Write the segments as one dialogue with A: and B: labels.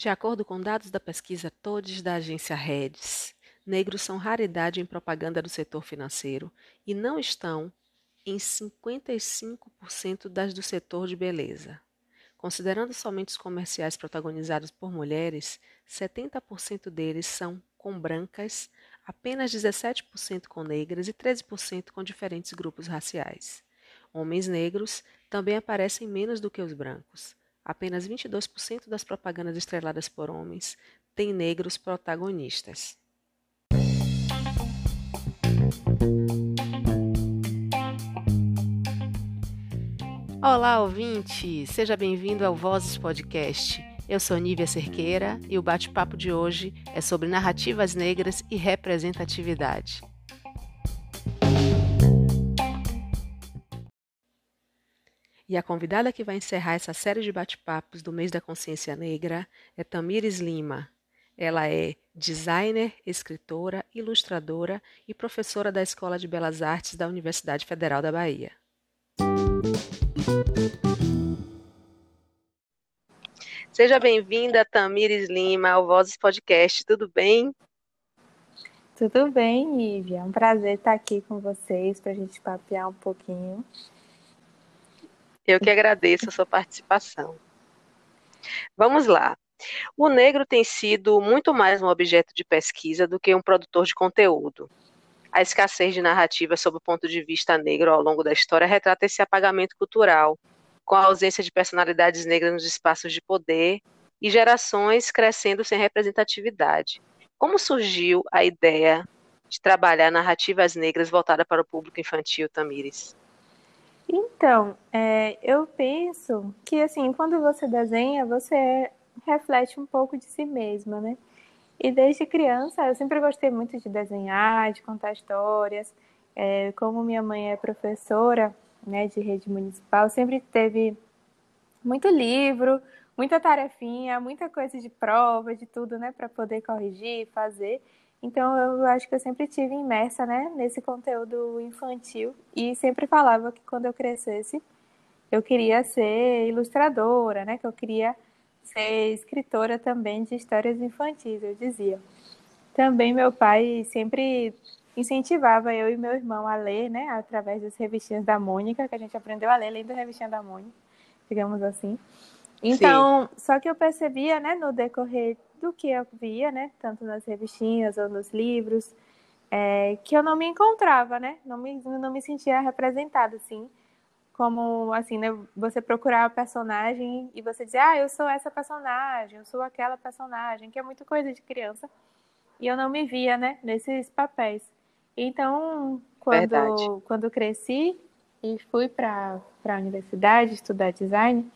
A: De acordo com dados da pesquisa Todes da agência Redes, negros são raridade em propaganda do setor financeiro e não estão em 55% das do setor de beleza. Considerando somente os comerciais protagonizados por mulheres, 70% deles são com brancas, apenas 17% com negras e 13% com diferentes grupos raciais. Homens negros também aparecem menos do que os brancos. Apenas 22% das propagandas estreladas por homens têm negros protagonistas. Olá, ouvinte! Seja bem-vindo ao Vozes Podcast. Eu sou Nívia Cerqueira e o bate-papo de hoje é sobre narrativas negras e representatividade. E a convidada que vai encerrar essa série de bate-papos do mês da consciência negra é Tamires Lima. Ela é designer, escritora, ilustradora e professora da Escola de Belas Artes da Universidade Federal da Bahia. Seja bem-vinda, Tamires Lima, ao Vozes Podcast. Tudo bem?
B: Tudo bem, Nívia. É um prazer estar aqui com vocês para a gente papear um pouquinho.
A: Eu que agradeço a sua participação. Vamos lá. O negro tem sido muito mais um objeto de pesquisa do que um produtor de conteúdo. A escassez de narrativa sob o ponto de vista negro ao longo da história retrata esse apagamento cultural, com a ausência de personalidades negras nos espaços de poder e gerações crescendo sem representatividade. Como surgiu a ideia de trabalhar narrativas negras voltadas para o público infantil, Tamires?
B: Então, é, eu penso que assim, quando você desenha, você reflete um pouco de si mesma, né? E desde criança eu sempre gostei muito de desenhar, de contar histórias. É, como minha mãe é professora, né, de rede municipal, sempre teve muito livro, muita tarefinha, muita coisa de prova, de tudo, né, para poder corrigir, fazer. Então eu acho que eu sempre tive imersa, né, nesse conteúdo infantil e sempre falava que quando eu crescesse eu queria ser ilustradora, né, que eu queria ser escritora também de histórias infantis, eu dizia. Também meu pai sempre incentivava eu e meu irmão a ler, né, através das revistinhas da Mônica, que a gente aprendeu a ler lendo da revistinha da Mônica, digamos assim. Então, Sim. só que eu percebia, né, no decorrer do que eu via, né, tanto nas revistinhas ou nos livros, é, que eu não me encontrava, né, não me, não me sentia representada, assim, como, assim, né, você procurar a personagem e você dizer, ah, eu sou essa personagem, eu sou aquela personagem, que é muito coisa de criança, e eu não me via, né, nesses papéis. Então, quando, quando cresci e fui para a universidade estudar design,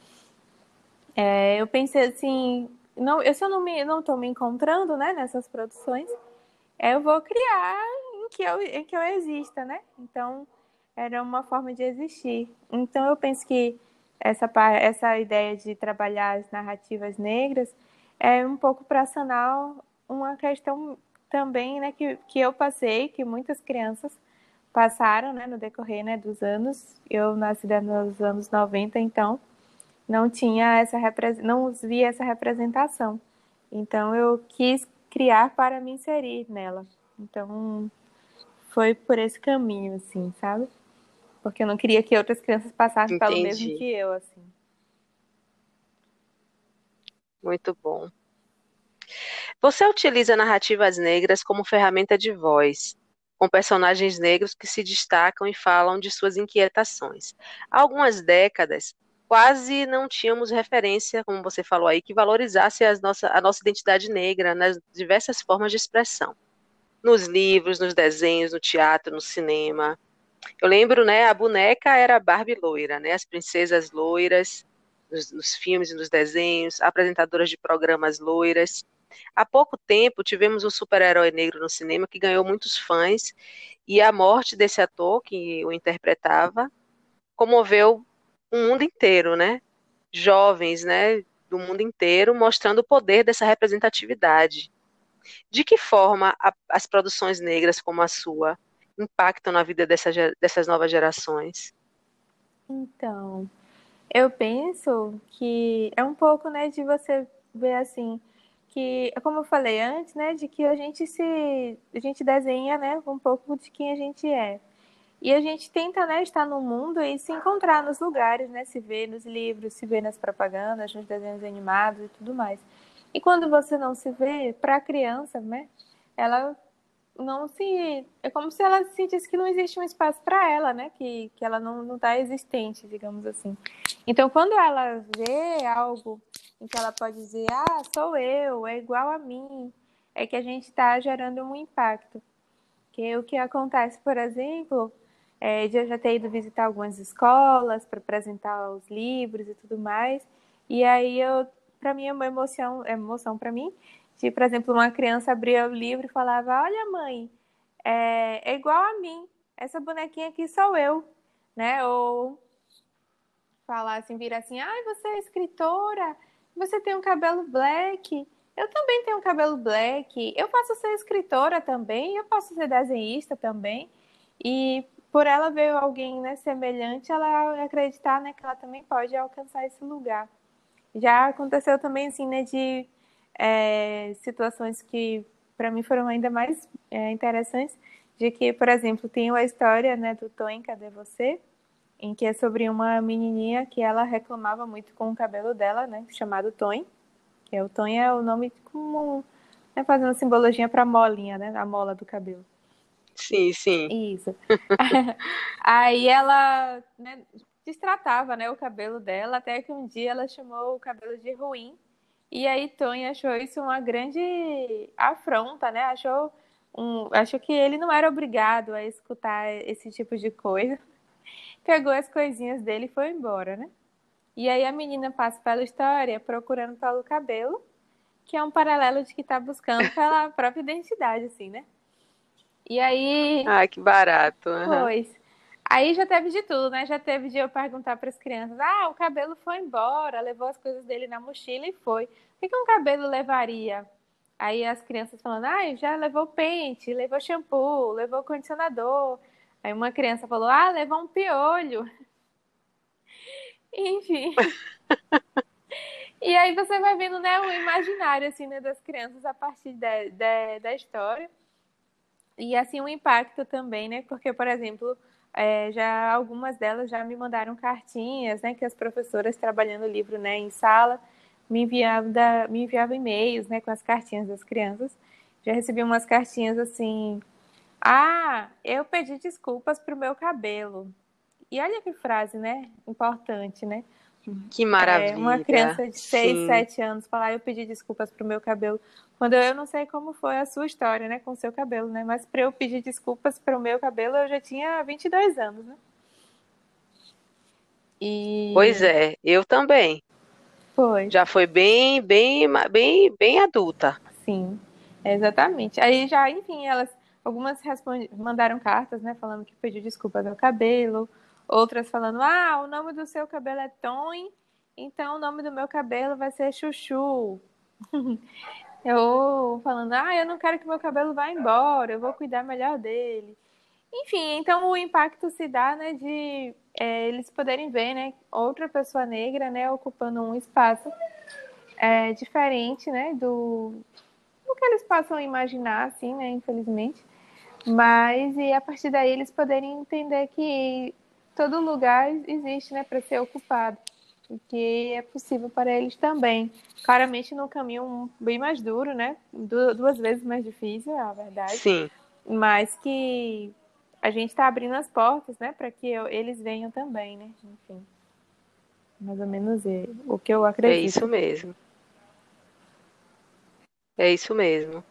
B: é, eu pensei assim, não, eu, se eu não me, não estou me encontrando, né, nessas produções, eu vou criar em que eu, em que eu exista, né? Então, era uma forma de existir. Então, eu penso que essa, essa ideia de trabalhar as narrativas negras é um pouco para sanar uma questão também, né, que, que eu passei, que muitas crianças passaram, né, no decorrer, né, dos anos. Eu nasci nos anos 90, então não tinha essa não via essa representação. Então eu quis criar para me inserir nela. Então foi por esse caminho, assim, sabe? Porque eu não queria que outras crianças passassem Entendi. pelo mesmo que eu, assim.
A: Muito bom. Você utiliza narrativas negras como ferramenta de voz, com personagens negros que se destacam e falam de suas inquietações. Há algumas décadas, quase não tínhamos referência, como você falou aí, que valorizasse nossa, a nossa identidade negra nas diversas formas de expressão. Nos livros, nos desenhos, no teatro, no cinema. Eu lembro, né, a boneca era Barbie loira, né, as princesas loiras, nos, nos filmes e nos desenhos, apresentadoras de programas loiras. Há pouco tempo tivemos um super-herói negro no cinema que ganhou muitos fãs e a morte desse ator que o interpretava comoveu o mundo inteiro, né? Jovens, né, do mundo inteiro mostrando o poder dessa representatividade. De que forma a, as produções negras como a sua impactam na vida dessa, dessas novas gerações?
B: Então, eu penso que é um pouco, né, de você ver assim, que, como eu falei antes, né, de que a gente se, a gente desenha, né, um pouco de quem a gente é. E a gente tenta, né, estar no mundo e se encontrar nos lugares, né, se ver nos livros, se ver nas propagandas, nos desenhos animados e tudo mais. E quando você não se vê, para a criança, né, ela não se. É como se ela sentisse que não existe um espaço para ela, né? Que, que ela não está existente, digamos assim. Então, quando ela vê algo em que ela pode dizer, ah, sou eu, é igual a mim, é que a gente está gerando um impacto. Que o que acontece, por exemplo, é, de eu já ter ido visitar algumas escolas para apresentar os livros e tudo mais, e aí eu, para mim, é uma emoção, é emoção para mim, de, por exemplo, uma criança abria o livro e falava: Olha, mãe, é, é igual a mim, essa bonequinha aqui sou eu, né? Ou falar assim, assim: Ai, você é escritora, você tem um cabelo black. Eu também tenho um cabelo black. Eu posso ser escritora também. Eu posso ser desenhista também. E por ela ver alguém né, semelhante, ela acreditar né, que ela também pode alcançar esse lugar. Já aconteceu também assim, né, de é, situações que para mim foram ainda mais é, interessantes, de que, por exemplo, tem a história né, do Tom, Cadê Você? Em que é sobre uma menininha que ela reclamava muito com o cabelo dela, né, chamado Tom, que é o Tom é o nome como né, fazendo simbologia para a molinha, né, a mola do cabelo.
A: Sim, sim.
B: Isso. Aí ela né, destratava né, o cabelo dela, até que um dia ela chamou o cabelo de ruim e aí Tony achou isso uma grande afronta, né? Achou, um, achou que ele não era obrigado a escutar esse tipo de coisa. Pegou as coisinhas dele e foi embora, né? E aí a menina passa pela história procurando pelo cabelo, que é um paralelo de que tá buscando pela própria identidade, assim, né? E aí.
A: Ah, que barato.
B: Uhum. Pois. Aí já teve de tudo, né? Já teve de eu perguntar para as crianças: ah, o cabelo foi embora, levou as coisas dele na mochila e foi. O que, um cabelo levaria? Aí as crianças falando: ah, já levou pente, levou shampoo, levou condicionador. Aí uma criança falou: ah, levou um piolho. Enfim. e aí você vai vendo né, o imaginário assim, né, das crianças a partir de, da história. E assim, o um impacto também, né? Porque, por exemplo é, já algumas delas já me mandaram cartinhas, né, que as professoras trabalhando o livro, né, em sala, me enviavam, da, me enviavam e-mails, né, com as cartinhas das crianças. Já recebi umas cartinhas assim, ah, eu pedi desculpas pro meu cabelo. E olha que frase, né, importante, né?
A: Que maravilha.
B: É, uma criança de 6, 7 anos falar, eu pedi desculpas pro meu cabelo. Quando eu não sei como foi a sua história, né, com o seu cabelo, né? Mas para eu pedir desculpas para o meu cabelo, eu já tinha 22 anos, né?
A: E... Pois é, eu também.
B: Foi.
A: Já foi bem, bem, bem, bem adulta.
B: Sim, exatamente. Aí já, enfim, elas, algumas mandaram cartas, né, falando que pediu desculpas ao cabelo, outras falando, ah, o nome do seu cabelo é Tom, então o nome do meu cabelo vai ser Chuchu. Eu falando, ah, eu não quero que meu cabelo vá embora, eu vou cuidar melhor dele. Enfim, então o impacto se dá, né, de é, eles poderem ver, né, outra pessoa negra, né, ocupando um espaço é, diferente, né, do, do que eles possam imaginar, assim, né, infelizmente. Mas, e a partir daí eles poderem entender que todo lugar existe, né, para ser ocupado que é possível para eles também. Claramente num caminho bem mais duro, né? duas vezes mais difícil, é a verdade.
A: Sim.
B: Mas que a gente está abrindo as portas, né? Para que eles venham também, né? Enfim. Mais ou menos é o que eu acredito.
A: É isso mesmo. É isso mesmo.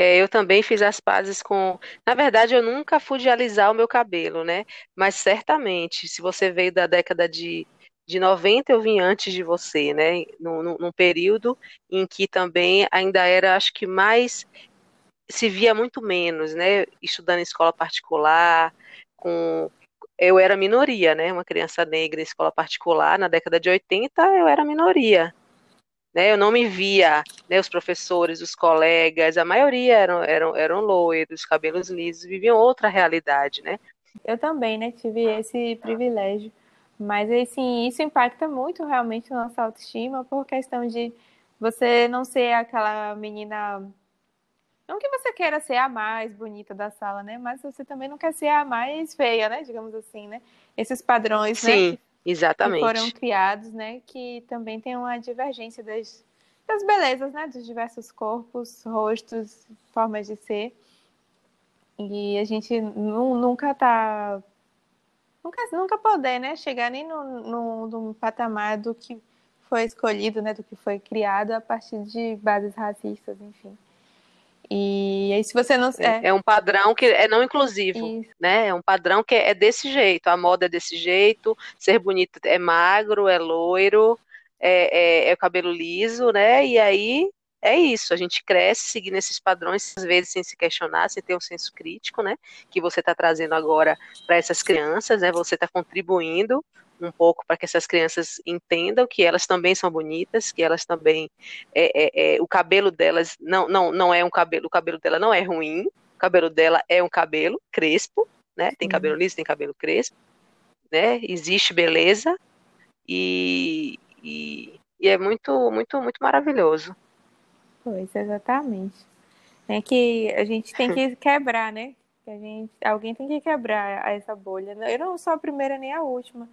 A: É, eu também fiz as pazes com. Na verdade, eu nunca fui de alisar o meu cabelo, né? Mas certamente, se você veio da década de de 90 eu vim antes de você, né? Num, num, período em que também ainda era, acho que mais se via muito menos, né? Estudando em escola particular, com eu era minoria, né? Uma criança negra em escola particular na década de 80, eu era minoria. Né, eu não me via, né, os professores, os colegas, a maioria eram, eram, eram loiros, cabelos lisos, viviam outra realidade, né?
B: Eu também, né, tive esse privilégio. Mas assim, isso impacta muito realmente a nossa autoestima por questão de você não ser aquela menina. Não que você queira ser a mais bonita da sala, né? Mas você também não quer ser a mais feia, né? Digamos assim, né? Esses padrões,
A: né, Sim,
B: né?
A: Exatamente.
B: Que foram criados, né? Que também tem uma divergência das, das belezas, né? Dos diversos corpos, rostos, formas de ser. E a gente nunca tá. Nunca, nunca poder, né? Chegar nem no, no, no patamar do que foi escolhido, né, do que foi criado a partir de bases racistas, enfim. E aí, se você não.
A: É, é um padrão que é não inclusivo, Isso. né? É um padrão que é desse jeito. A moda é desse jeito, ser bonito é magro, é loiro, é, é, é o cabelo liso, né? E aí é isso, a gente cresce seguindo esses padrões, às vezes sem se questionar, sem ter um senso crítico, né? Que você está trazendo agora para essas crianças, né? Você está contribuindo um pouco para que essas crianças entendam que elas também são bonitas, que elas também é, é, é, o cabelo delas não, não, não é um cabelo, o cabelo dela não é ruim, o cabelo dela é um cabelo crespo, né? Tem cabelo liso, tem cabelo crespo, né? Existe beleza e, e, e é muito, muito, muito maravilhoso.
B: Pois, exatamente. É que a gente tem que quebrar, né? Que a gente, alguém tem que quebrar essa bolha. Eu não sou a primeira nem a última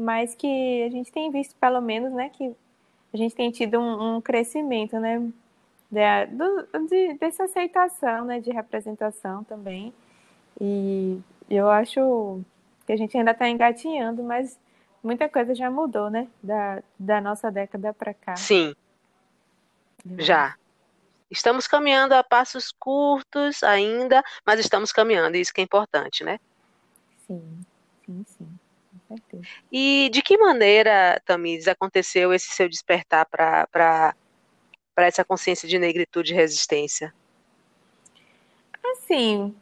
B: mas que a gente tem visto, pelo menos, né, que a gente tem tido um, um crescimento, né, de, do, de, dessa aceitação, né, de representação também. E eu acho que a gente ainda está engatinhando, mas muita coisa já mudou, né, da, da nossa década para cá.
A: Sim, já. Estamos caminhando a passos curtos ainda, mas estamos caminhando, isso que é importante, né?
B: Sim, sim, sim certeza.
A: E de que maneira, Tamires, aconteceu esse seu despertar para essa consciência de negritude e resistência?
B: Assim,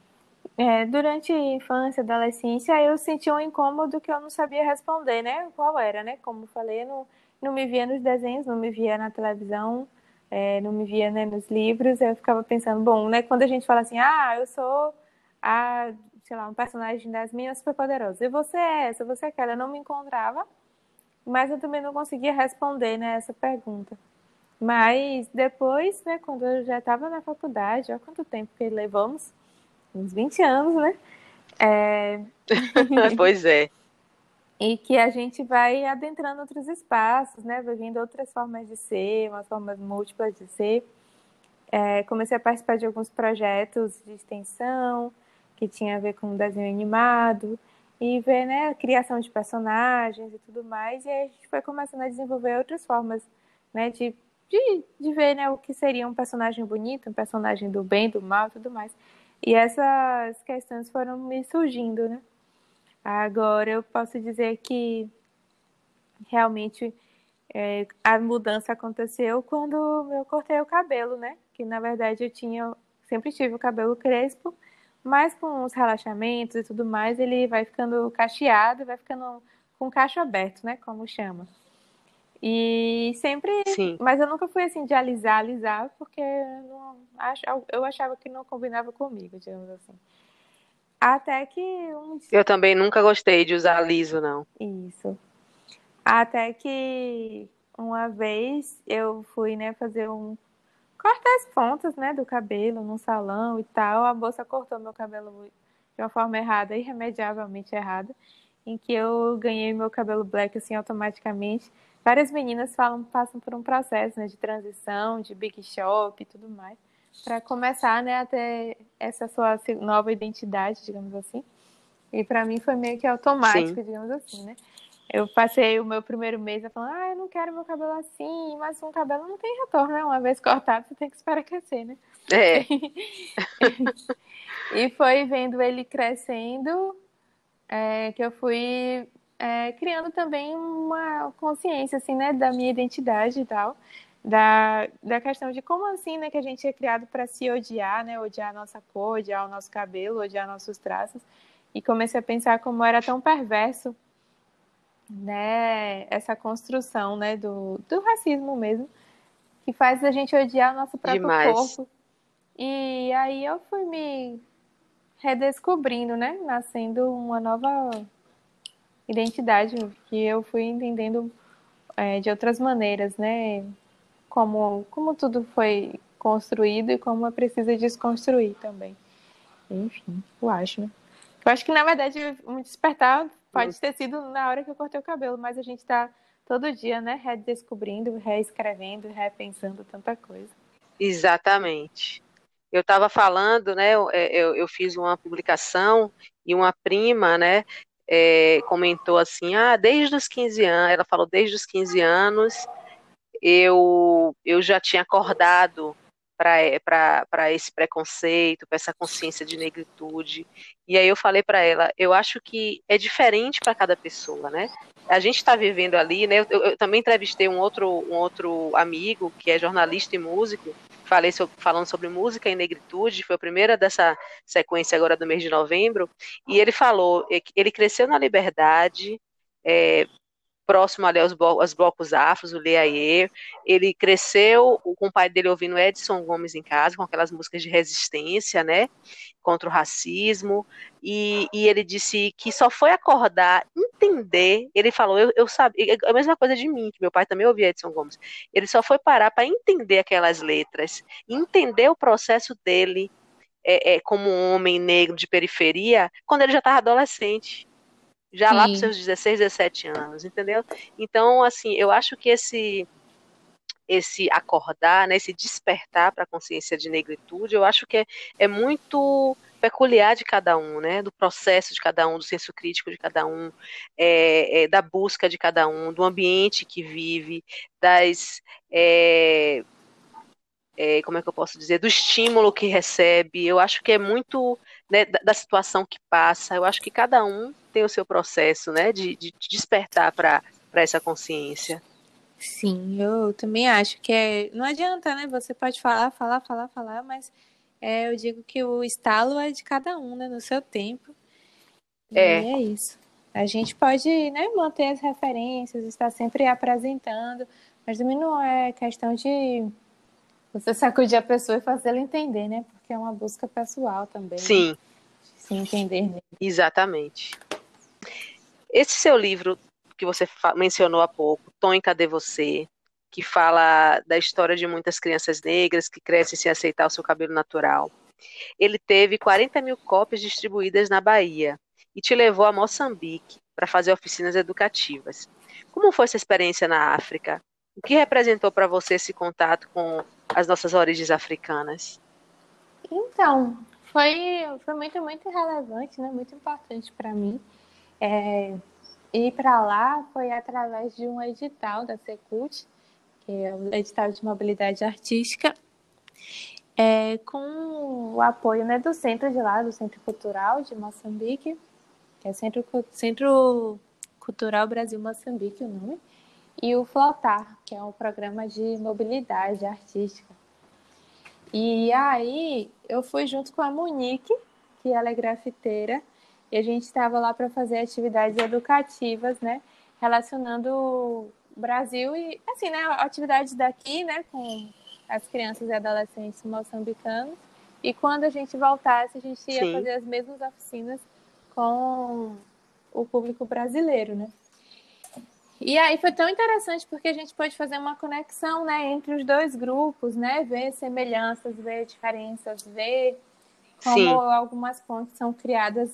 B: é, durante a infância, adolescência, eu senti um incômodo que eu não sabia responder, né? Qual era, né? Como falei, não, não me via nos desenhos, não me via na televisão, é, não me via né, nos livros. Eu ficava pensando, bom, né? Quando a gente fala assim, ah, eu sou a sei lá, um personagem das minhas super poderoso. E você é essa, você é aquela. Eu não me encontrava, mas eu também não conseguia responder né, essa pergunta. Mas depois, né, quando eu já estava na faculdade, olha quanto tempo que levamos, uns 20 anos, né? É...
A: pois é.
B: E que a gente vai adentrando outros espaços, né? Vai vendo outras formas de ser, umas formas múltiplas de ser. É, comecei a participar de alguns projetos de extensão, que tinha a ver com desenho animado e ver né, a criação de personagens e tudo mais. E aí a gente foi começando a desenvolver outras formas né, de, de, de ver né, o que seria um personagem bonito, um personagem do bem, do mal tudo mais. E essas questões foram me surgindo, né? Agora eu posso dizer que realmente é, a mudança aconteceu quando eu cortei o cabelo, né? Que na verdade eu tinha, sempre tive o cabelo crespo mas com os relaxamentos e tudo mais, ele vai ficando cacheado, vai ficando com cacho aberto, né? Como chama. E sempre.
A: Sim.
B: Mas eu nunca fui assim de alisar, alisar, porque não, eu achava que não combinava comigo, digamos assim. Até que um
A: Eu também nunca gostei de usar liso, não.
B: Isso. Até que uma vez eu fui, né, fazer um cortar as pontas, né, do cabelo no salão e tal. A moça cortou meu cabelo de uma forma errada, irremediavelmente errada, em que eu ganhei meu cabelo black assim automaticamente. Várias meninas falam, passam por um processo né, de transição, de big shop e tudo mais, para começar né, a ter essa sua nova identidade, digamos assim. E para mim foi meio que automático, Sim. digamos assim, né? Eu passei o meu primeiro mês falando, ah, eu não quero meu cabelo assim, mas um cabelo não tem retorno, né? Uma vez cortado, você tem que esperar crescer, né?
A: É.
B: e foi vendo ele crescendo é, que eu fui é, criando também uma consciência, assim, né, da minha identidade e tal. Da, da questão de como assim, né, que a gente é criado para se odiar, né, odiar a nossa cor, odiar o nosso cabelo, odiar nossos traços. E comecei a pensar como era tão perverso né, essa construção, né, do, do racismo mesmo, que faz a gente odiar o nosso próprio Demais. corpo. E aí eu fui me redescobrindo, né, nascendo uma nova identidade que eu fui entendendo é, de outras maneiras, né, como, como tudo foi construído e como é preciso desconstruir também. Enfim, eu acho, né? Eu acho que, na verdade, um despertar pode ter sido na hora que eu cortei o cabelo, mas a gente está todo dia, né, redescobrindo, reescrevendo, repensando tanta coisa.
A: Exatamente. Eu estava falando, né, eu, é, eu, eu, fiz uma publicação e uma prima, né, é, comentou assim, ah, desde os 15 anos, ela falou, desde os 15 anos, eu, eu já tinha acordado para esse preconceito, para essa consciência de negritude. E aí eu falei para ela, eu acho que é diferente para cada pessoa, né? A gente está vivendo ali, né? Eu, eu, também entrevistei um outro, um outro amigo que é jornalista e músico, falei sobre, falando sobre música e negritude, foi a primeira dessa sequência agora do mês de novembro, e ele falou, ele cresceu na liberdade, é, próximo ali aos, aos blocos afros, o Leaie. Ele cresceu com o pai dele ouvindo Edson Gomes em casa, com aquelas músicas de resistência, né? Contra o racismo. E, e ele disse que só foi acordar, entender. Ele falou, eu, eu sabia, a mesma coisa de mim, que meu pai também ouvia Edson Gomes. Ele só foi parar para entender aquelas letras, entender o processo dele é, é, como um homem negro de periferia, quando ele já estava adolescente já Sim. lá para os seus 16, 17 anos, entendeu? Então, assim, eu acho que esse esse acordar, né, esse despertar para a consciência de negritude, eu acho que é, é muito peculiar de cada um, né, do processo de cada um, do senso crítico de cada um, é, é, da busca de cada um, do ambiente que vive, das é, é, como é que eu posso dizer, do estímulo que recebe. Eu acho que é muito né, da, da, situação que passa. Eu acho que cada um tem o seu processo, né, de, de despertar para essa consciência.
B: Sim, eu também acho que é. Não adianta, né? Você pode falar, falar, falar, falar, mas é, eu digo que o estalo é de cada um, né? No seu tempo. É. E é isso. A gente pode né, manter as referências, estar sempre apresentando, mas também não é questão de você sacudir a pessoa e fazer ela entender, né? Porque é uma busca pessoal também.
A: Sim. Né?
B: Se entender.
A: Exatamente. Esse seu livro que você mencionou há pouco, Tom, cadê você? Que fala da história de muitas crianças negras que crescem sem aceitar o seu cabelo natural. Ele teve 40 mil cópias distribuídas na Bahia e te levou a Moçambique para fazer oficinas educativas. Como foi essa experiência na África? O que representou para você esse contato com as nossas origens africanas?
B: Então, foi, foi muito, muito relevante, né? muito importante para mim. É, ir para lá foi através de um edital da Secult, que é o edital de mobilidade artística, é, com o apoio né, do centro de lá, do Centro Cultural de Moçambique, que é Centro, centcentro Cultural Brasil Moçambique o nome, e o Flotar, que é um programa de mobilidade artística. E aí eu fui junto com a Monique, que ela é grafiteira, e a gente estava lá para fazer atividades educativas, né, relacionando o Brasil e assim, né, atividades daqui, né, com as crianças e adolescentes moçambicanos. E quando a gente voltasse, a gente ia Sim. fazer as mesmas oficinas com o público brasileiro, né? E aí foi tão interessante porque a gente pode fazer uma conexão, né, entre os dois grupos, né, ver semelhanças, ver diferenças, ver como Sim. algumas pontes são criadas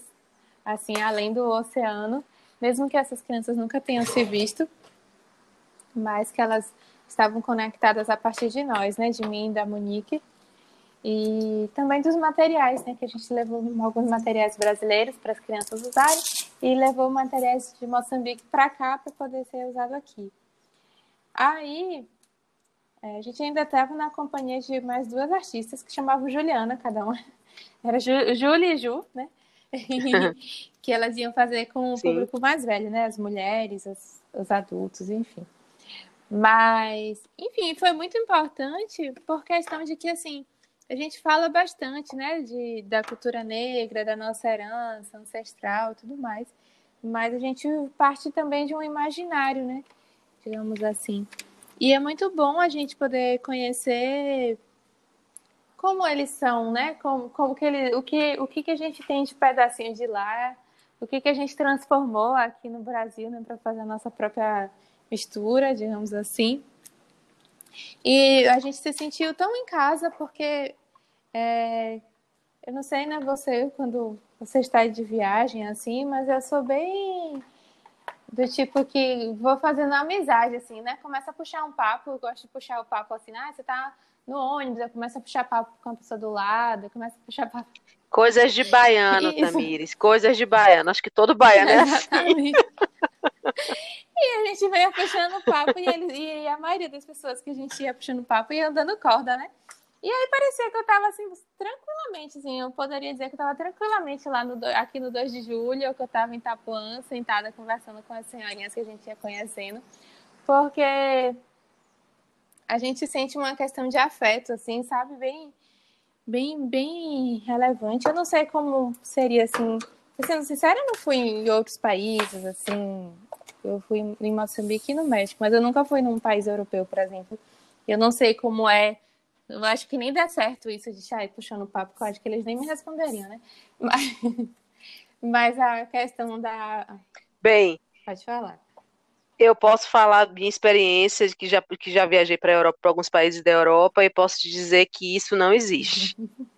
B: assim além do oceano, mesmo que essas crianças nunca tenham se visto, mas que elas estavam conectadas a partir de nós, né, de mim da Monique. E também dos materiais, né? Que a gente levou alguns materiais brasileiros para as crianças usarem e levou materiais de Moçambique para cá para poder ser usado aqui. Aí é, a gente ainda estava na companhia de mais duas artistas que chamavam Juliana, cada uma. Era Ju, Júlia e Ju, né? que elas iam fazer com o Sim. público mais velho, né? As mulheres, as, os adultos, enfim. Mas, enfim, foi muito importante por questão de que, assim, a gente fala bastante, né, de, da cultura negra, da nossa herança ancestral e tudo mais, mas a gente parte também de um imaginário, né, digamos assim. E é muito bom a gente poder conhecer como eles são, né, como, como que ele, o que, o que, que a gente tem de pedacinho de lá, o que, que a gente transformou aqui no Brasil, né, para fazer a nossa própria mistura, digamos assim. E a gente se sentiu tão em casa porque é, eu não sei, né, você quando você está de viagem assim, mas eu sou bem do tipo que vou fazendo amizade assim, né? Começa a puxar um papo, eu gosto de puxar o papo assim, ah, você tá no ônibus, eu começo a puxar papo com a pessoa do lado, eu começo a puxar papo
A: Coisas de baiano, Isso. Tamires. Coisas de baiano. Acho que todo baiano é assim.
B: e a gente veio puxando papo e, eles, e a maioria das pessoas que a gente ia puxando papo ia andando corda, né? E aí parecia que eu tava assim, tranquilamente, assim, eu poderia dizer que eu tava tranquilamente lá no, aqui no 2 de julho, ou que eu tava em Itapuã, sentada conversando com as senhorinhas que a gente ia conhecendo, porque a gente sente uma questão de afeto, assim, sabe, bem, bem, bem relevante. Eu não sei como seria, assim, sendo sincera, eu não fui em outros países, assim, eu fui em Moçambique e no México, mas eu nunca fui num país europeu, por exemplo. Eu não sei como é eu acho que nem dá certo isso de sair puxando papo, porque eu acho que eles nem me responderiam, né? Mas, mas a questão da.
A: Bem.
B: Pode falar.
A: Eu posso falar minha experiência, que já, que já viajei para Europa, para alguns países da Europa, e posso te dizer que isso não existe.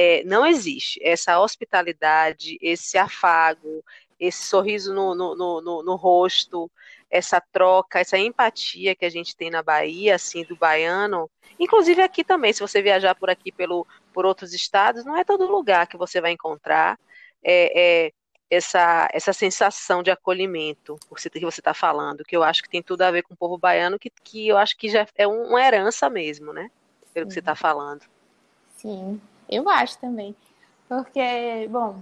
A: É, não existe essa hospitalidade, esse afago, esse sorriso no, no, no, no, rosto, essa troca, essa empatia que a gente tem na Bahia, assim, do baiano, inclusive aqui também, se você viajar por aqui pelo, por outros estados, não é todo lugar que você vai encontrar é, é, essa, essa sensação de acolhimento que você está falando, que eu acho que tem tudo a ver com o povo baiano, que, que eu acho que já é uma herança mesmo, né? Pelo Sim. que você está falando.
B: Sim, eu acho também. Porque, bom,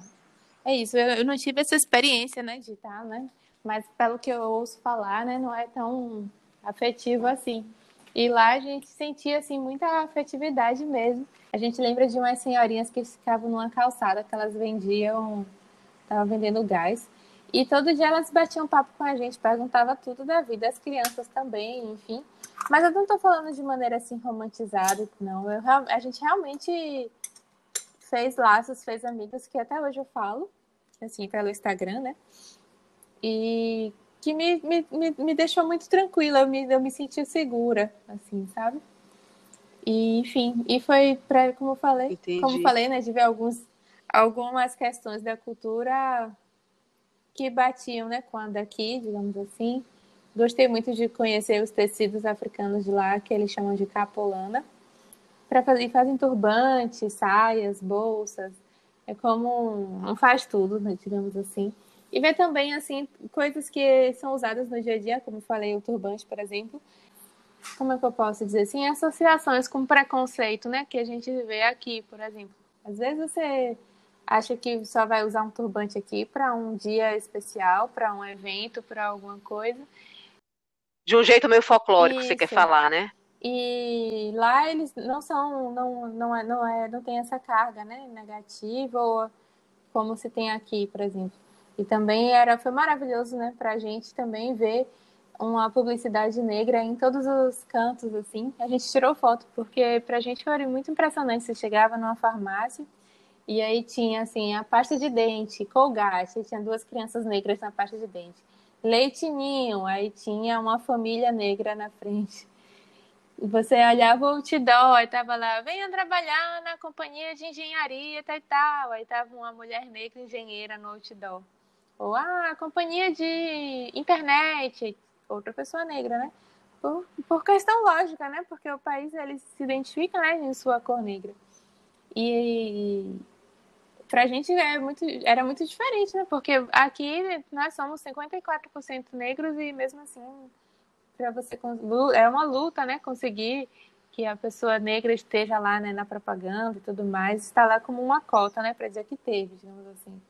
B: é isso, eu, eu não tive essa experiência, né, de estar, né? Mas pelo que eu ouço falar, né, não é tão afetivo assim. E lá a gente sentia assim muita afetividade mesmo. A gente lembra de umas senhorinhas que ficavam numa calçada que elas vendiam, estavam vendendo gás. E todo dia elas batiam papo com a gente, perguntava tudo da vida, as crianças também, enfim. Mas eu não estou falando de maneira assim romantizada, não. Eu, a gente realmente fez laços, fez amigos que até hoje eu falo, assim, pelo Instagram, né? E que me, me, me, me deixou muito tranquila, eu me, eu me senti segura, assim, sabe? E, enfim, e foi para como eu falei, Entendi. como falei, né, de ver alguns, algumas questões da cultura que batiam, né, com a daqui, digamos assim. Gostei muito de conhecer os tecidos africanos de lá, que eles chamam de capolana para fazer fazem turbantes, saias, bolsas. É como um faz tudo, né, digamos assim. E ver também assim coisas que são usadas no dia a dia, como falei, o turbante, por exemplo. Como é que eu posso dizer assim, associações com preconceito, né, que a gente vê aqui, por exemplo. Às vezes você acha que só vai usar um turbante aqui para um dia especial, para um evento, para alguma coisa.
A: De um jeito meio folclórico, Isso. você quer falar, né?
B: E lá eles não são, não, não, é, não, é, não tem essa carga né, negativa, ou como se tem aqui, por exemplo. E também era, foi maravilhoso né, para a gente também ver uma publicidade negra em todos os cantos, assim. A gente tirou foto, porque para a gente foi muito impressionante. Você chegava numa farmácia e aí tinha, assim, a pasta de dente, colgate, tinha duas crianças negras na pasta de dente. Leitinho, aí tinha uma família negra na frente. Você olhava o outdoor, aí tava lá, venha trabalhar na companhia de engenharia tal e tal. Aí tava uma mulher negra engenheira no outdoor. Ou, ah, companhia de internet, outra pessoa negra, né? Por, por questão lógica, né? Porque o país, ele se identifica, né, em sua cor negra. E pra gente é muito, era muito diferente, né? Porque aqui nós somos 54% negros e mesmo assim para você é uma luta, né, conseguir que a pessoa negra esteja lá, né, na propaganda e tudo mais, está lá como uma cota, né, para dizer que teve, digamos assim.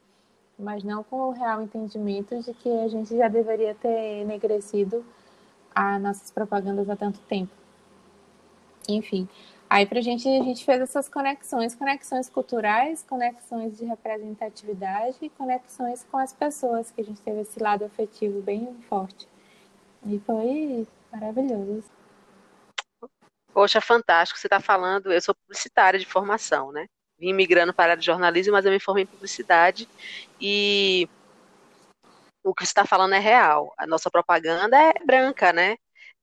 B: Mas não com o real entendimento de que a gente já deveria ter enegrecido as nossas propagandas há tanto tempo. Enfim, aí para a gente, a gente fez essas conexões, conexões culturais, conexões de representatividade e conexões com as pessoas, que a gente teve esse lado afetivo bem forte. E foi maravilhoso.
A: Poxa, fantástico. Você está falando, eu sou publicitária de formação, né? Vim migrando para a área de jornalismo, mas eu me formei em publicidade e o que você está falando é real. A nossa propaganda é branca, né?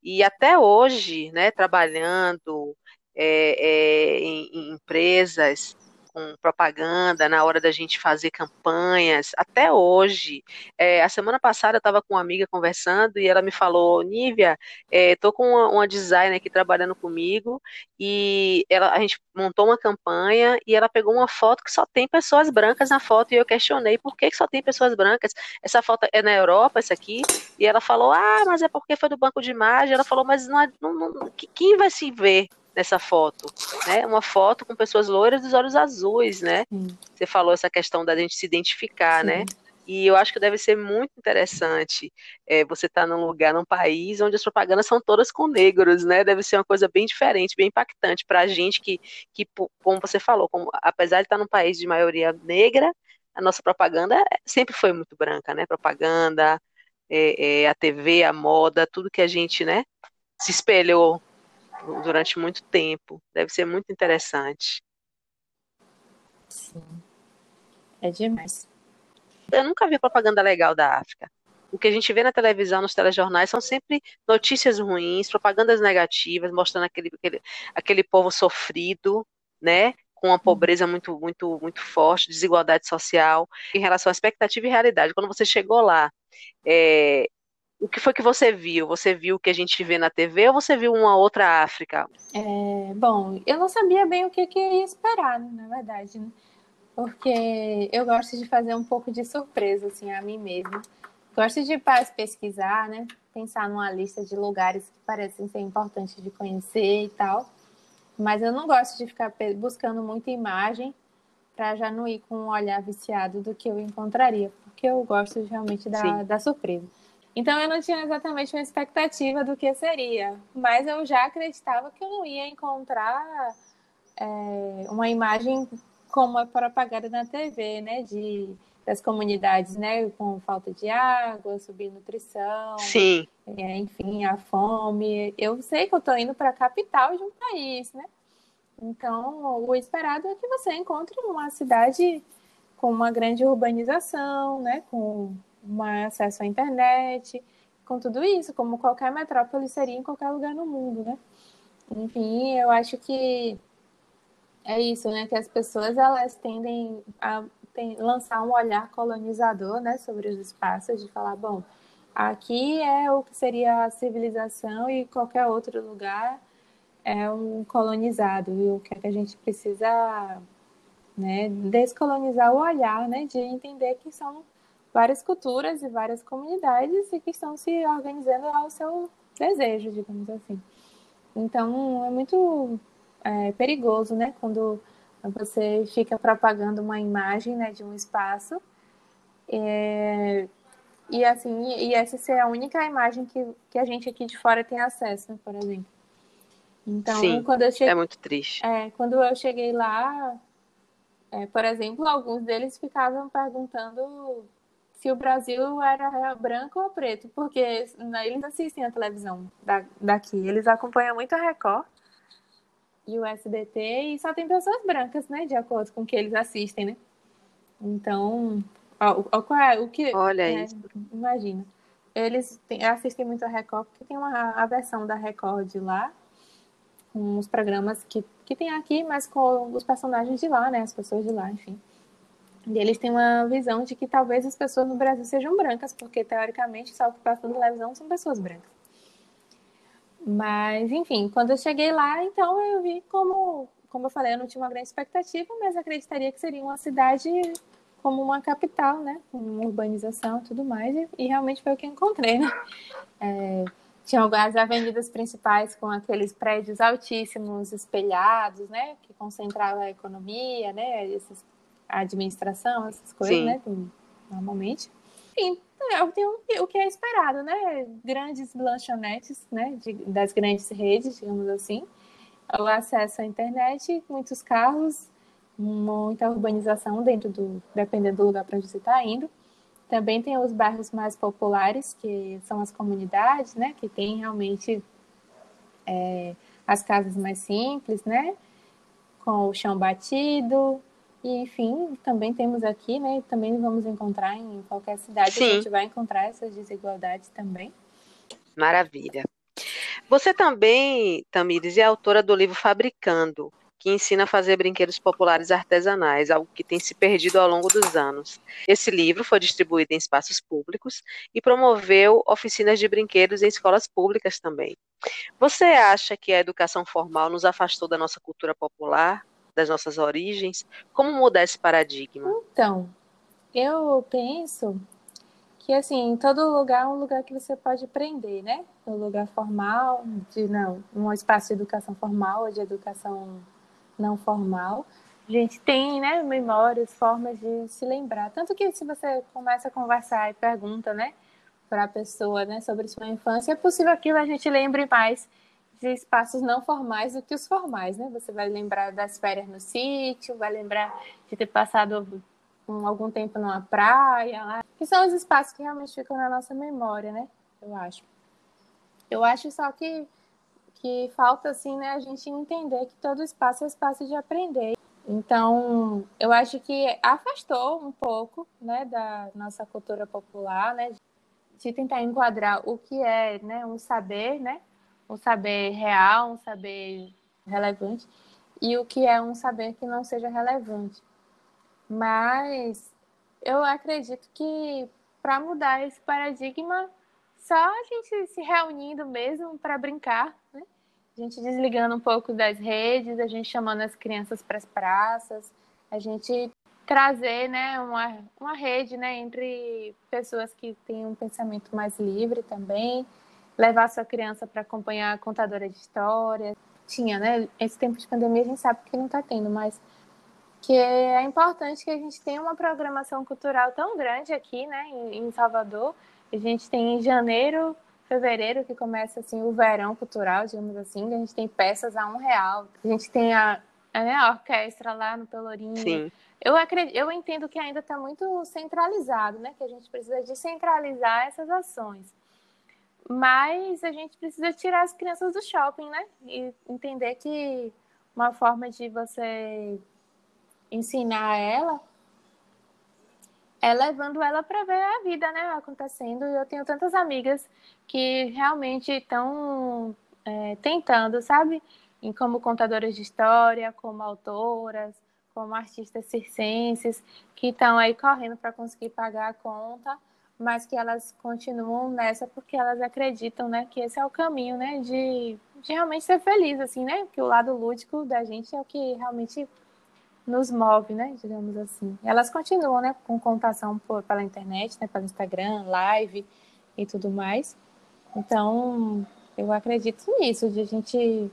A: E até hoje, né, trabalhando é, é, em, em empresas, com propaganda, na hora da gente fazer campanhas, até hoje. É, a semana passada eu estava com uma amiga conversando e ela me falou, Nívia, estou é, com uma, uma, designer aqui trabalhando comigo e ela, a gente montou uma campanha e ela pegou uma foto que só tem pessoas brancas na foto e eu questionei por que, que só tem pessoas brancas. Essa foto é na Europa, essa aqui? E ela falou, ah, mas é porque foi do banco de imagem. Ela falou, mas não, é, não, não quem vai se ver nessa foto, né? Uma foto com pessoas loiras dos olhos azuis, né? Sim. Você falou essa questão da gente se identificar, né? Sim. né? E eu acho que deve ser muito interessante é, você estar tá num lugar, num país onde as propagandas são todas com negros, né? Deve ser uma coisa bem diferente, bem impactante para a gente que, que, como você falou, como, apesar de estar num país de maioria negra, a nossa propaganda é, sempre foi muito branca, né? Propaganda, é, é, a TV, a moda, tudo que a gente, né? Se espelhou durante muito tempo. Deve ser muito interessante.
B: Sim. É demais.
A: Eu nunca vi propaganda legal da África. O que a gente vê na televisão, nos telejornais, são sempre notícias ruins, propagandas negativas, mostrando aquele, aquele, aquele povo sofrido, né? Com uma pobreza muito, muito, muito forte, desigualdade social, em relação à expectativa e realidade. Quando você chegou lá, é, o que foi que você viu? Você viu o que a gente vê na TV ou você viu uma outra África?
B: É, bom, eu não sabia bem o que, que ia esperar, na verdade, né? porque eu gosto de fazer um pouco de surpresa, assim, a mim mesma. Gosto de pesquisar, né? Pensar numa lista de lugares que parecem ser importantes de conhecer e tal. Mas eu não gosto de ficar buscando muita imagem para já não ir com um olhar viciado do que eu encontraria, porque eu gosto realmente da, da surpresa. Então eu não tinha exatamente uma expectativa do que seria, mas eu já acreditava que eu não ia encontrar é, uma imagem como a propaganda na TV, né, de das comunidades, né, com falta de água, subnutrição,
A: Sim.
B: É, enfim, a fome. Eu sei que eu estou indo para a capital de um país, né? Então, o esperado é que você encontre uma cidade com uma grande urbanização, né, com um acesso à internet, com tudo isso, como qualquer metrópole seria em qualquer lugar no mundo, né? Enfim, eu acho que é isso, né? Que as pessoas elas tendem a tem, lançar um olhar colonizador, né, sobre os espaços, de falar, bom, aqui é o que seria a civilização e qualquer outro lugar é um colonizado e o que, é que a gente precisa né, descolonizar o olhar, né, de entender que são várias culturas e várias comunidades e que estão se organizando ao seu desejo, digamos assim. Então, é muito é, perigoso, né, quando você fica propagando uma imagem, né, de um espaço é, e assim, e essa ser a única imagem que, que a gente aqui de fora tem acesso, né, por exemplo.
A: Então, Sim, quando eu cheguei, é muito triste.
B: É, quando eu cheguei lá, é, por exemplo, alguns deles ficavam perguntando se o Brasil era branco ou preto, porque né, eles assistem a televisão da, daqui, eles acompanham muito a Record e o SBT e só tem pessoas brancas, né, de acordo com o que eles assistem, né? Então, ó, ó, é, o que
A: Olha é, isso.
B: Imagina. Eles tem, assistem muito a Record porque tem uma a versão da Record lá com os programas que que tem aqui, mas com os personagens de lá, né, as pessoas de lá, enfim. E eles têm uma visão de que talvez as pessoas no Brasil sejam brancas, porque teoricamente só o que passa na televisão são pessoas brancas. Mas, enfim, quando eu cheguei lá, então eu vi como, como eu falei, eu não tinha uma grande expectativa, mas acreditaria que seria uma cidade como uma capital, né? Com urbanização e tudo mais, e, e realmente foi o que encontrei, né? É, tinha algumas avenidas principais com aqueles prédios altíssimos, espelhados, né? Que concentravam a economia, né? Esses a administração, essas coisas, Sim. né? Normalmente. Enfim, é o que é esperado, né? Grandes lanchonetes, né? De, das grandes redes, digamos assim. O acesso à internet, muitos carros, muita urbanização dentro do. dependendo do lugar para onde você está indo. Também tem os bairros mais populares, que são as comunidades, né? Que tem realmente é, as casas mais simples, né? Com o chão batido, e, enfim, também temos aqui, né? Também vamos encontrar em qualquer cidade, Sim. a gente vai encontrar essas desigualdades também.
A: Maravilha. Você também, Tamires, é autora do livro Fabricando, que ensina a fazer brinquedos populares artesanais, algo que tem se perdido ao longo dos anos. Esse livro foi distribuído em espaços públicos e promoveu oficinas de brinquedos em escolas públicas também. Você acha que a educação formal nos afastou da nossa cultura popular, das nossas origens? Como mudar esse paradigma?
B: Então, eu penso que assim, todo lugar é um lugar que você pode aprender, né? Um lugar formal, de não, um espaço de educação formal ou de educação não formal. A gente tem, né, memórias, formas de se lembrar. Tanto que se você começa a conversar e pergunta, né, para a pessoa, né, sobre sua infância, é possível que a gente lembre mais de espaços não formais do que os formais, né? Você vai lembrar das férias no sítio, vai lembrar de ter passado um, algum tempo numa praia lá, que são os espaços que realmente ficam na nossa memória, né? Eu acho. Eu acho só que, que falta, assim, né, a gente entender que todo espaço é espaço de aprender. Então, eu acho que afastou um pouco, né, da nossa cultura popular, né, de tentar enquadrar o que é, né, um saber, né, um saber real, um saber relevante, e o que é um saber que não seja relevante. Mas eu acredito que para mudar esse paradigma, só a gente se reunindo mesmo para brincar, né? A gente desligando um pouco das redes, a gente chamando as crianças para as praças, a gente trazer né, uma, uma rede né, entre pessoas que têm um pensamento mais livre também, levar sua criança para acompanhar a contadora de histórias. Tinha, né? Esse tempo de pandemia a gente sabe que não está tendo, mas que é importante que a gente tenha uma programação cultural tão grande aqui, né, em Salvador. A gente tem em janeiro, fevereiro, que começa assim o verão cultural, digamos assim, a gente tem peças a um real. A gente tem a, né, a orquestra lá no Pelourinho.
A: Sim.
B: Eu, acredito, eu entendo que ainda está muito centralizado, né? Que a gente precisa descentralizar essas ações. Mas a gente precisa tirar as crianças do shopping, né? E entender que uma forma de você ensinar ela é levando ela para ver a vida, né, acontecendo. E eu tenho tantas amigas que realmente estão é, tentando, sabe, em como contadoras de história, como autoras, como artistas circenses, que estão aí correndo para conseguir pagar a conta, mas que elas continuam nessa porque elas acreditam, né, que esse é o caminho, né, de, de realmente ser feliz, assim, né, que o lado lúdico da gente é o que realmente nos move, né, digamos assim. Elas continuam, né, com contação por, pela internet, né, pelo Instagram, live e tudo mais. Então, eu acredito nisso, de a gente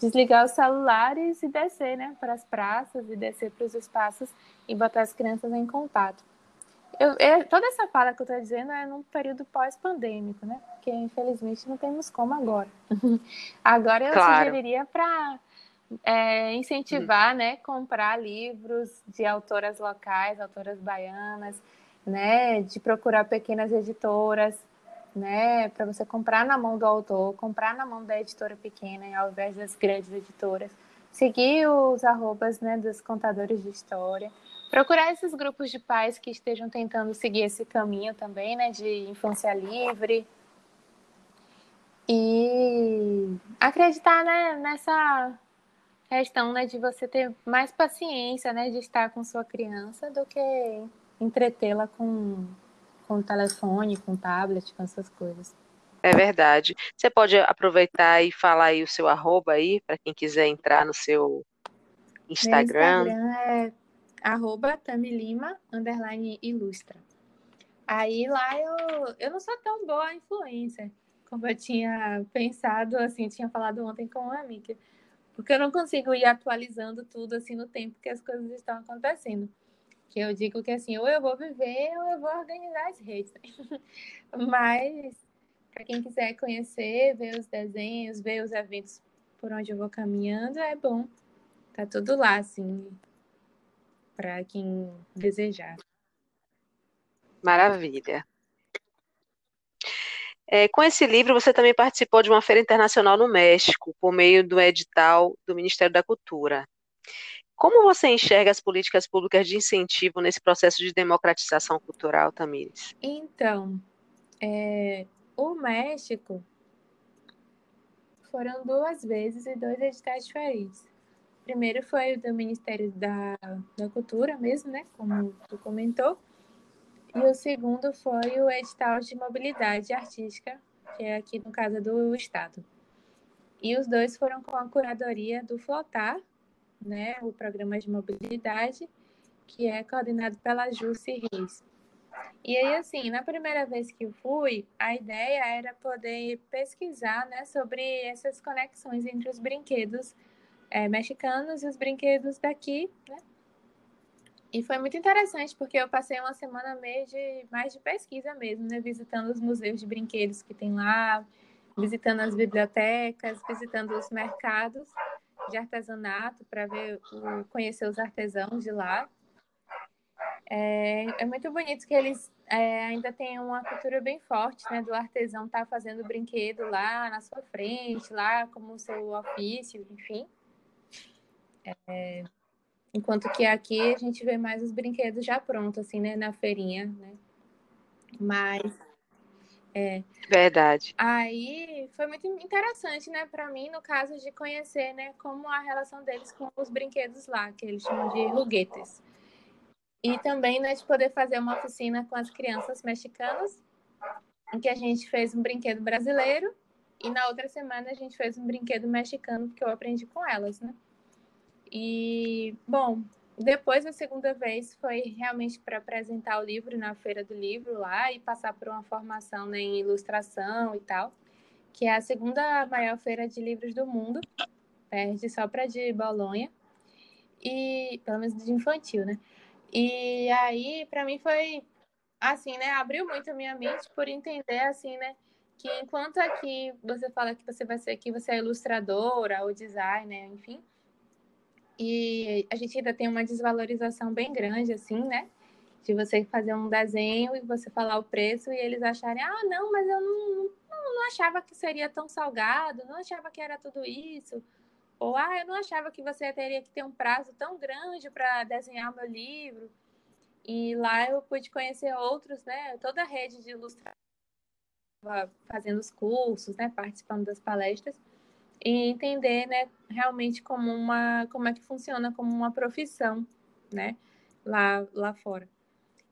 B: desligar os celulares e descer, né, para as praças e descer para os espaços e botar as crianças em contato. Eu, eu, toda essa fala que eu estou dizendo é num período pós-pandêmico, né? Porque infelizmente não temos como agora. agora eu claro. sugeriria para é, incentivar, né, comprar livros de autoras locais, autoras baianas, né, de procurar pequenas editoras, né, para você comprar na mão do autor, comprar na mão da editora pequena ao invés das grandes editoras, seguir os arrobas, né, dos contadores de história, procurar esses grupos de pais que estejam tentando seguir esse caminho também, né, de infância livre, e acreditar né, nessa questão né, de você ter mais paciência né, de estar com sua criança do que entretê-la com, com telefone, com tablet, com essas coisas.
A: É verdade. Você pode aproveitar e falar aí o seu arroba aí, para quem quiser entrar no seu Instagram.
B: Meu Instagram é arroba tamilima, underline ilustra. Aí lá eu, eu não sou tão boa influência, como eu tinha pensado, assim, tinha falado ontem com uma amiga porque eu não consigo ir atualizando tudo assim no tempo que as coisas estão acontecendo. Que eu digo que assim, ou eu vou viver ou eu vou organizar as redes. Mas para quem quiser conhecer, ver os desenhos, ver os eventos por onde eu vou caminhando, é bom. Tá tudo lá assim para quem desejar.
A: Maravilha. É, com esse livro, você também participou de uma feira internacional no México, por meio do edital do Ministério da Cultura. Como você enxerga as políticas públicas de incentivo nesse processo de democratização cultural, Tamires?
B: Então, é, o México foram duas vezes e dois editais diferentes. Primeiro foi do Ministério da, da Cultura mesmo, né? Como tu comentou. E o segundo foi o edital de mobilidade artística, que é aqui no caso do Estado. E os dois foram com a curadoria do Flotar, né? O programa de mobilidade, que é coordenado pela Jussi Reis. E aí, assim, na primeira vez que eu fui, a ideia era poder pesquisar né, sobre essas conexões entre os brinquedos é, mexicanos e os brinquedos daqui, né? E foi muito interessante, porque eu passei uma semana meio de mais de pesquisa mesmo, né? Visitando os museus de brinquedos que tem lá, visitando as bibliotecas, visitando os mercados de artesanato para ver, conhecer os artesãos de lá. É, é muito bonito que eles é, ainda têm uma cultura bem forte, né? Do artesão estar tá fazendo brinquedo lá na sua frente, lá como seu ofício, enfim. É, enquanto que aqui a gente vê mais os brinquedos já prontos, assim, né? Na feirinha, né? Mas
A: é. Verdade.
B: Aí foi muito interessante, né, para mim, no caso de conhecer, né, como a relação deles com os brinquedos lá, que eles chamam de ruguetes. E também né, de poder fazer uma oficina com as crianças mexicanas, em que a gente fez um brinquedo brasileiro e na outra semana a gente fez um brinquedo mexicano, porque eu aprendi com elas, né? E, bom, depois a segunda vez foi realmente para apresentar o livro na Feira do Livro lá e passar por uma formação né, em ilustração e tal, que é a segunda maior feira de livros do mundo, perde só para de Bolonha, e pelo menos de infantil, né? E aí, para mim foi assim, né? Abriu muito a minha mente por entender assim, né? Que enquanto aqui você fala que você vai ser que você é ilustradora ou designer, enfim, e a gente ainda tem uma desvalorização bem grande, assim, né? De você fazer um desenho e você falar o preço e eles acharem, ah, não, mas eu não, não, não achava que seria tão salgado, não achava que era tudo isso. Ou, ah, eu não achava que você teria que ter um prazo tão grande para desenhar meu livro. E lá eu pude conhecer outros, né? Toda a rede de ilustração, fazendo os cursos, né? Participando das palestras e entender, né? Realmente como uma, como é que funciona como uma profissão, né? Lá, lá fora.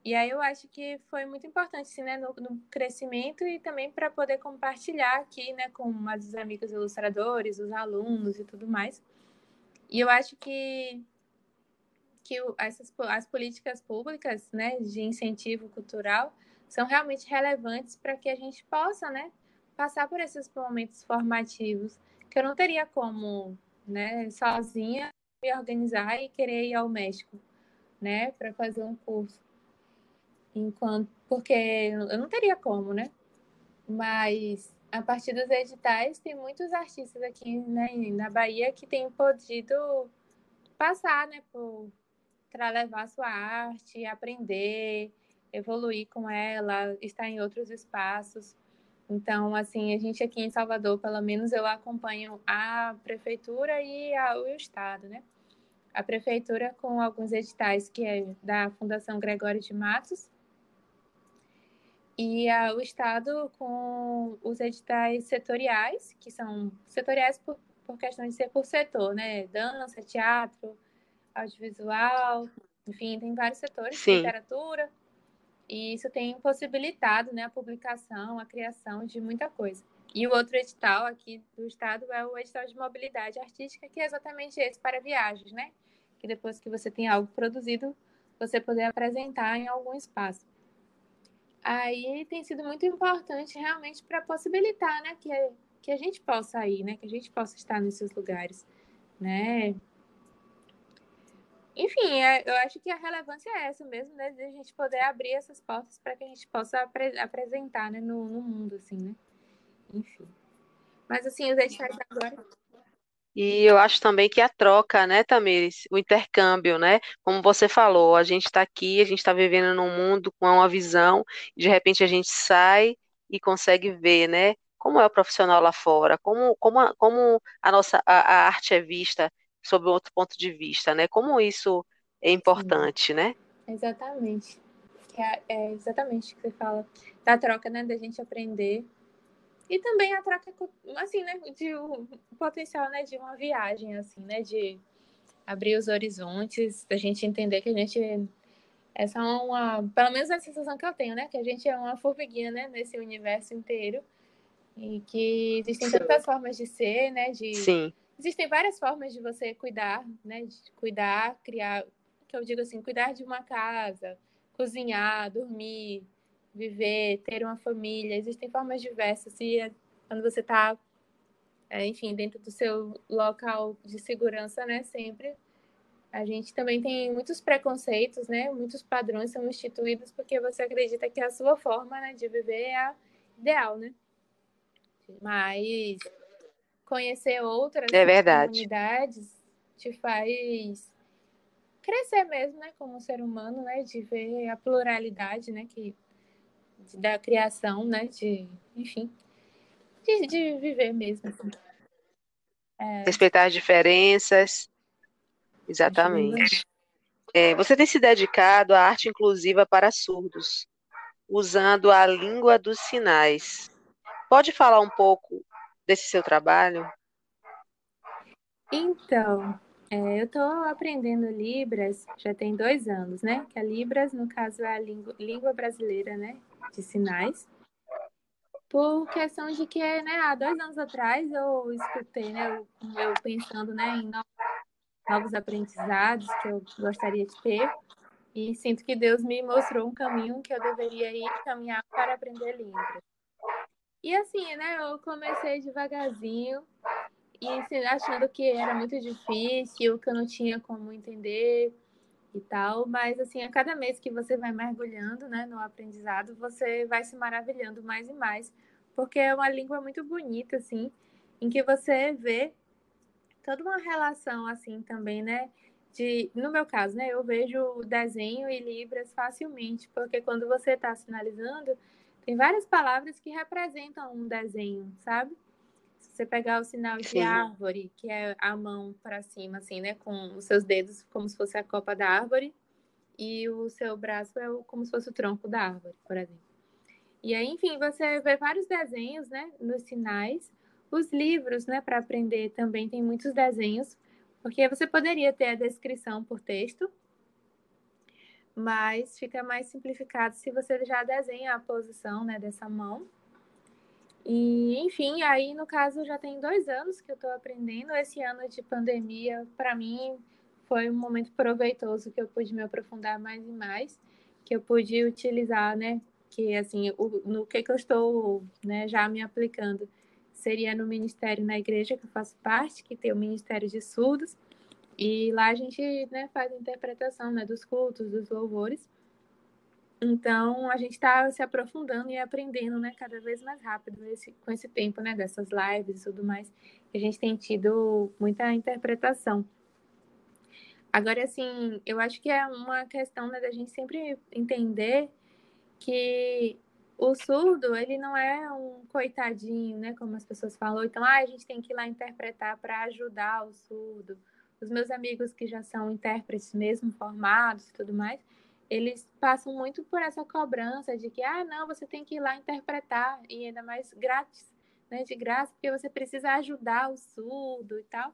B: E aí eu acho que foi muito importante, assim, né, no, no crescimento e também para poder compartilhar aqui, né, com os amigos ilustradores, os alunos e tudo mais. E eu acho que que essas as políticas públicas, né, de incentivo cultural são realmente relevantes para que a gente possa, né, passar por esses momentos formativos que eu não teria como, né, sozinha me organizar e querer ir ao México, né, para fazer um curso enquanto porque eu não teria como, né? Mas a partir dos editais tem muitos artistas aqui né, na Bahia que têm podido passar, né, para levar sua arte, aprender, evoluir com ela, estar em outros espaços. Então, assim, a gente aqui em Salvador, pelo menos eu acompanho a prefeitura e a, o estado, né? A prefeitura com alguns editais que é da Fundação Gregório de Matos, e a, o Estado com os editais setoriais, que são setoriais por, por questão de ser por setor, né? Dança, teatro, audiovisual, enfim, tem vários setores, Sim. literatura, e isso tem possibilitado né, a publicação, a criação de muita coisa. E o outro edital aqui do Estado é o edital de mobilidade artística, que é exatamente esse para viagens, né? Que depois que você tem algo produzido, você poder apresentar em algum espaço aí tem sido muito importante realmente para possibilitar, né, que, que a gente possa ir, né, que a gente possa estar nesses lugares, né. Enfim, é, eu acho que a relevância é essa mesmo, né, de a gente poder abrir essas portas para que a gente possa apre apresentar, né, no, no mundo, assim, né. Enfim. Mas, assim, os editais agora...
A: E eu acho também que a troca, né, Tamires, o intercâmbio, né? Como você falou, a gente está aqui, a gente está vivendo num mundo com uma visão, e de repente a gente sai e consegue ver, né? Como é o profissional lá fora, como, como, a, como a nossa a, a arte é vista sob outro ponto de vista, né? Como isso é importante, Sim. né?
B: Exatamente. É, é exatamente o que você fala da troca, né? Da gente aprender E também a troca, assim, né, de o potencial, né, de uma viagem, assim, né, de abrir os horizontes, da gente entender que a gente essa é uma, pelo menos a sensação que eu tenho, né, que a gente é uma formiguinha, né, nesse universo inteiro e que existem Sim. tantas formas de ser, né, de
A: Sim.
B: Existem várias formas de você cuidar, né, de cuidar, criar, que eu digo assim, cuidar de uma casa, cozinhar, dormir, viver, ter uma família. Existem formas diversas. E quando você está, é, enfim, dentro do seu local de segurança, né, sempre, a gente também tem muitos preconceitos, né, muitos padrões são instituídos porque você acredita que a sua forma né, de viver é a ideal, né? Mas conhecer outras
A: é
B: comunidades te faz crescer mesmo, né, como ser humano, né, de ver a pluralidade, né, que da criação, né, de, enfim, de, de viver mesmo. Assim.
A: É... Respeitar as diferenças. Exatamente. É, você tem se dedicado à arte inclusiva para surdos, usando a língua dos sinais. Pode falar um pouco desse seu trabalho?
B: Então, é, eu estou aprendendo Libras já tem dois anos, né? Que a Libras, no caso, é a língua, língua brasileira, né? De sinais. Por questão de que, né, há dois anos atrás eu escutei, né? Eu, eu pensando, né, em novos aprendizados que eu gostaria de ter. E sinto que Deus me mostrou um caminho que eu deveria ir caminhar para aprender Libras. E assim, né, eu comecei devagarzinho, e assim, achando que era muito difícil, que eu não tinha como entender e tal, mas assim, a cada mês que você vai mergulhando, né, no aprendizado, você vai se maravilhando mais e mais, porque é uma língua muito bonita assim, em que você vê toda uma relação assim também, né, de, no meu caso, né, eu vejo desenho e libras facilmente, porque quando você está sinalizando, tem várias palavras que representam um desenho, sabe? Se você pegar o sinal de Sim. árvore, que é a mão para cima, assim, né? Com os seus dedos como se fosse a copa da árvore, e o seu braço é como se fosse o tronco da árvore, por exemplo. E aí, enfim, você vê vários desenhos, né? Nos sinais. Os livros, né, para aprender também tem muitos desenhos, porque você poderia ter a descrição por texto, mas fica mais simplificado se você já desenha a posição né, dessa mão. E, enfim, aí no caso já tem dois anos que eu estou aprendendo. Esse ano de pandemia, para mim, foi um momento proveitoso que eu pude me aprofundar mais e mais, que eu pude utilizar, né? Que assim, o, no que, que eu estou né, já me aplicando seria no ministério na igreja que eu faço parte, que tem o Ministério de Surdos e lá a gente né, faz a interpretação né, dos cultos, dos louvores. Então, a gente está se aprofundando e aprendendo né, cada vez mais rápido esse, com esse tempo né, dessas lives e tudo mais. A gente tem tido muita interpretação. Agora, assim, eu acho que é uma questão né, da gente sempre entender que o surdo, ele não é um coitadinho, né, como as pessoas falam. Então, ah, a gente tem que ir lá interpretar para ajudar o surdo os meus amigos que já são intérpretes mesmo formados e tudo mais, eles passam muito por essa cobrança de que, ah, não, você tem que ir lá interpretar, e ainda mais grátis, né, de graça, porque você precisa ajudar o surdo e tal,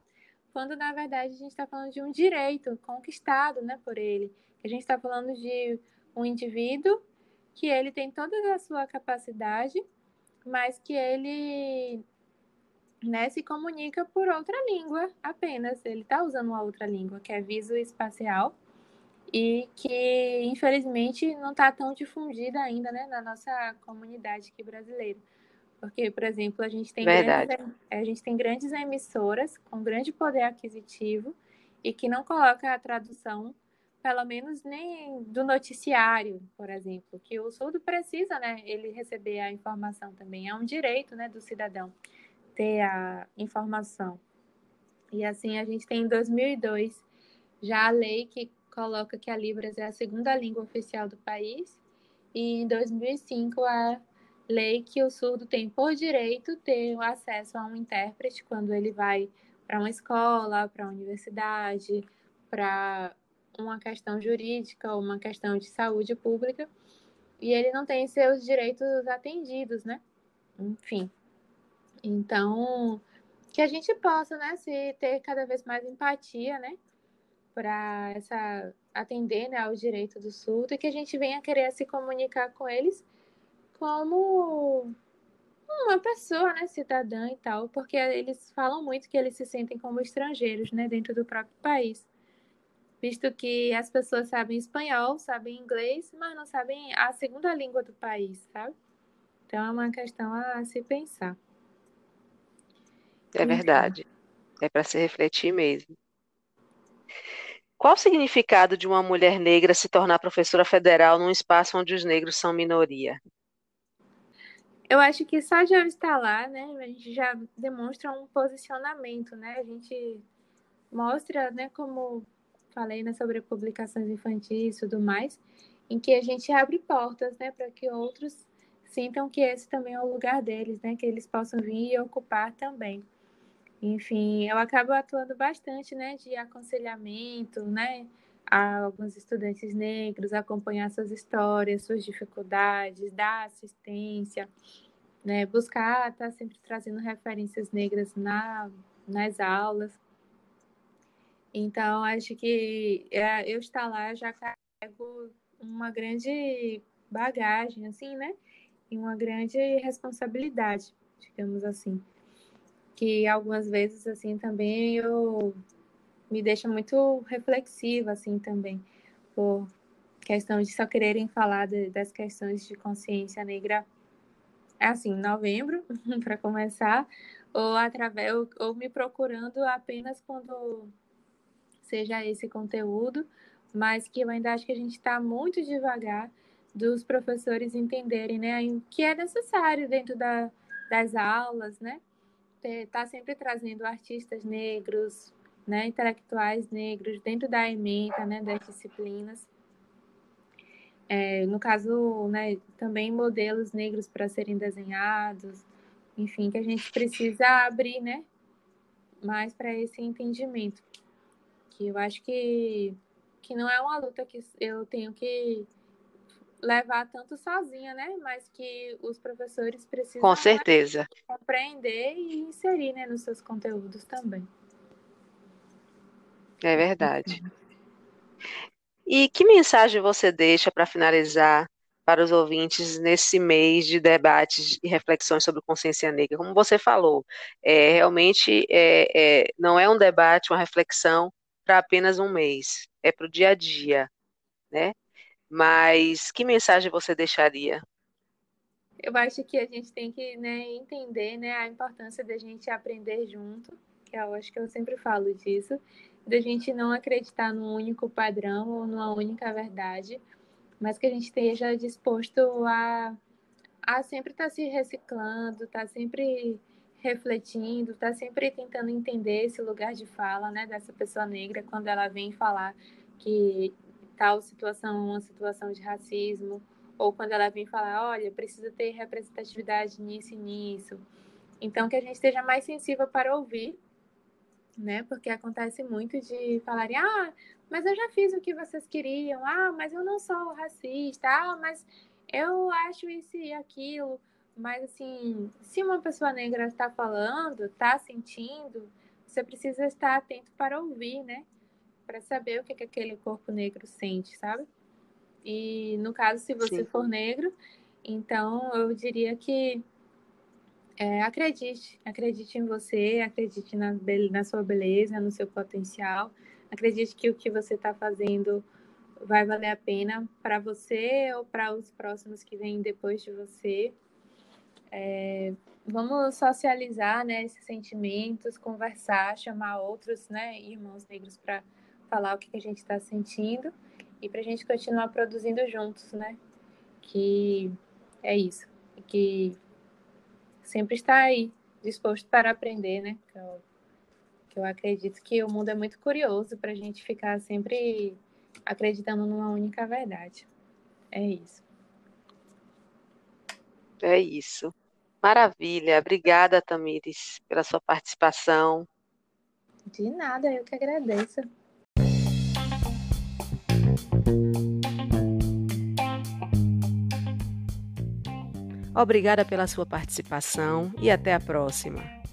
B: quando na verdade a gente está falando de um direito conquistado, né, por ele, a gente está falando de um indivíduo que ele tem toda a sua capacidade, mas que ele né, se comunica por outra língua apenas. Ele está usando uma outra língua, que é visoespacial, e que, infelizmente, não está tão difundida ainda né, na nossa comunidade aqui brasileira. Porque, por exemplo, a gente, tem grandes, a gente tem grandes emissoras com grande poder aquisitivo e que não coloca a tradução, pelo menos nem do noticiário, por exemplo, que o surdo precisa, né, ele receber a informação também, é um direito, né, do cidadão ter a informação. E assim, a gente tem em 2002 já a lei que coloca que a Libras é a segunda língua oficial do país, e em 2005 a lei que o surdo tem por direito ter o acesso a um intérprete quando ele vai para uma escola, para uma universidade, para uma questão jurídica ou uma questão de saúde pública, e ele não tem seus direitos atendidos, né? Enfim, Então, que a gente possa, né, se ter cada vez mais empatia, né, para essa atender, né, ao direito do surdo e que a gente venha querer se comunicar com eles como uma pessoa, né, cidadã e tal, porque eles falam muito que eles se sentem como estrangeiros, né, dentro do próprio país. Visto que as pessoas sabem espanhol, sabem inglês, mas não sabem a segunda língua do país, sabe? Então é uma questão a se pensar.
A: É verdade. É para se refletir mesmo. Qual o significado de uma mulher negra se tornar professora federal num espaço onde os negros são minoria?
B: Eu acho que só de eu estar lá, né, a gente já demonstra um posicionamento, né? A gente mostra, né, como falei, né, sobre publicações infantis e tudo mais, em que a gente abre portas, né, para que outros sintam que esse também é o lugar deles, né, que eles possam vir e ocupar também. Enfim, eu acabo atuando bastante, né, de aconselhamento, né, a alguns estudantes negros, acompanhar suas histórias, suas dificuldades, dar assistência, né, buscar estar tá sempre trazendo referências negras na, nas aulas. Então, acho que é, eu estar lá já carrego uma grande bagagem, assim, né, e uma grande responsabilidade, digamos assim que algumas vezes assim também eu me deixa muito reflexiva assim também por questão de só quererem falar de, das questões de consciência negra é assim novembro para começar ou através ou, ou me procurando apenas quando seja esse conteúdo mas que eu ainda acho que a gente está muito devagar dos professores entenderem né que é necessário dentro da, das aulas né está sempre trazendo artistas negros, né, intelectuais negros dentro da ementa, né, das disciplinas. É, no caso, né, também modelos negros para serem desenhados, enfim, que a gente precisa abrir, né, mais para esse entendimento, que eu acho que que não é uma luta que eu tenho que levar tanto sozinha, né? Mas que os professores precisam
A: Com certeza.
B: compreender e inserir né, nos seus conteúdos também.
A: É verdade. E que mensagem você deixa para finalizar para os ouvintes nesse mês de debates e reflexões sobre consciência negra? Como você falou, é, realmente é, é, não é um debate, uma reflexão para apenas um mês, é para o dia a dia, né? Mas que mensagem você deixaria?
B: Eu acho que a gente tem que né, entender né, a importância da gente aprender junto, que eu acho que eu sempre falo disso, da gente não acreditar num único padrão ou numa única verdade, mas que a gente esteja disposto a, a sempre estar tá se reciclando, estar tá sempre refletindo, estar tá sempre tentando entender esse lugar de fala né, dessa pessoa negra quando ela vem falar que tal situação, uma situação de racismo, ou quando ela vem falar, olha, precisa ter representatividade nisso e nisso. Então, que a gente esteja mais sensível para ouvir, né? Porque acontece muito de falarem, ah, mas eu já fiz o que vocês queriam, ah, mas eu não sou racista, ah, mas eu acho isso e aquilo. Mas, assim, se uma pessoa negra está falando, está sentindo, você precisa estar atento para ouvir, né? Para saber o que, que aquele corpo negro sente, sabe? E no caso, se você Sim. for negro, então eu diria que é, acredite, acredite em você, acredite na, na sua beleza, no seu potencial, acredite que o que você está fazendo vai valer a pena para você ou para os próximos que vêm depois de você. É, vamos socializar né, esses sentimentos, conversar, chamar outros né, irmãos negros para falar o que a gente está sentindo e para a gente continuar produzindo juntos, né? Que é isso. E que sempre está aí, disposto para aprender, né? Que eu, que eu acredito que o mundo é muito curioso para a gente ficar sempre acreditando numa única verdade. É isso.
A: É isso. Maravilha. Obrigada, Tamires, pela sua participação.
B: De nada, eu que agradeço.
A: Obrigada pela sua participação e até a próxima.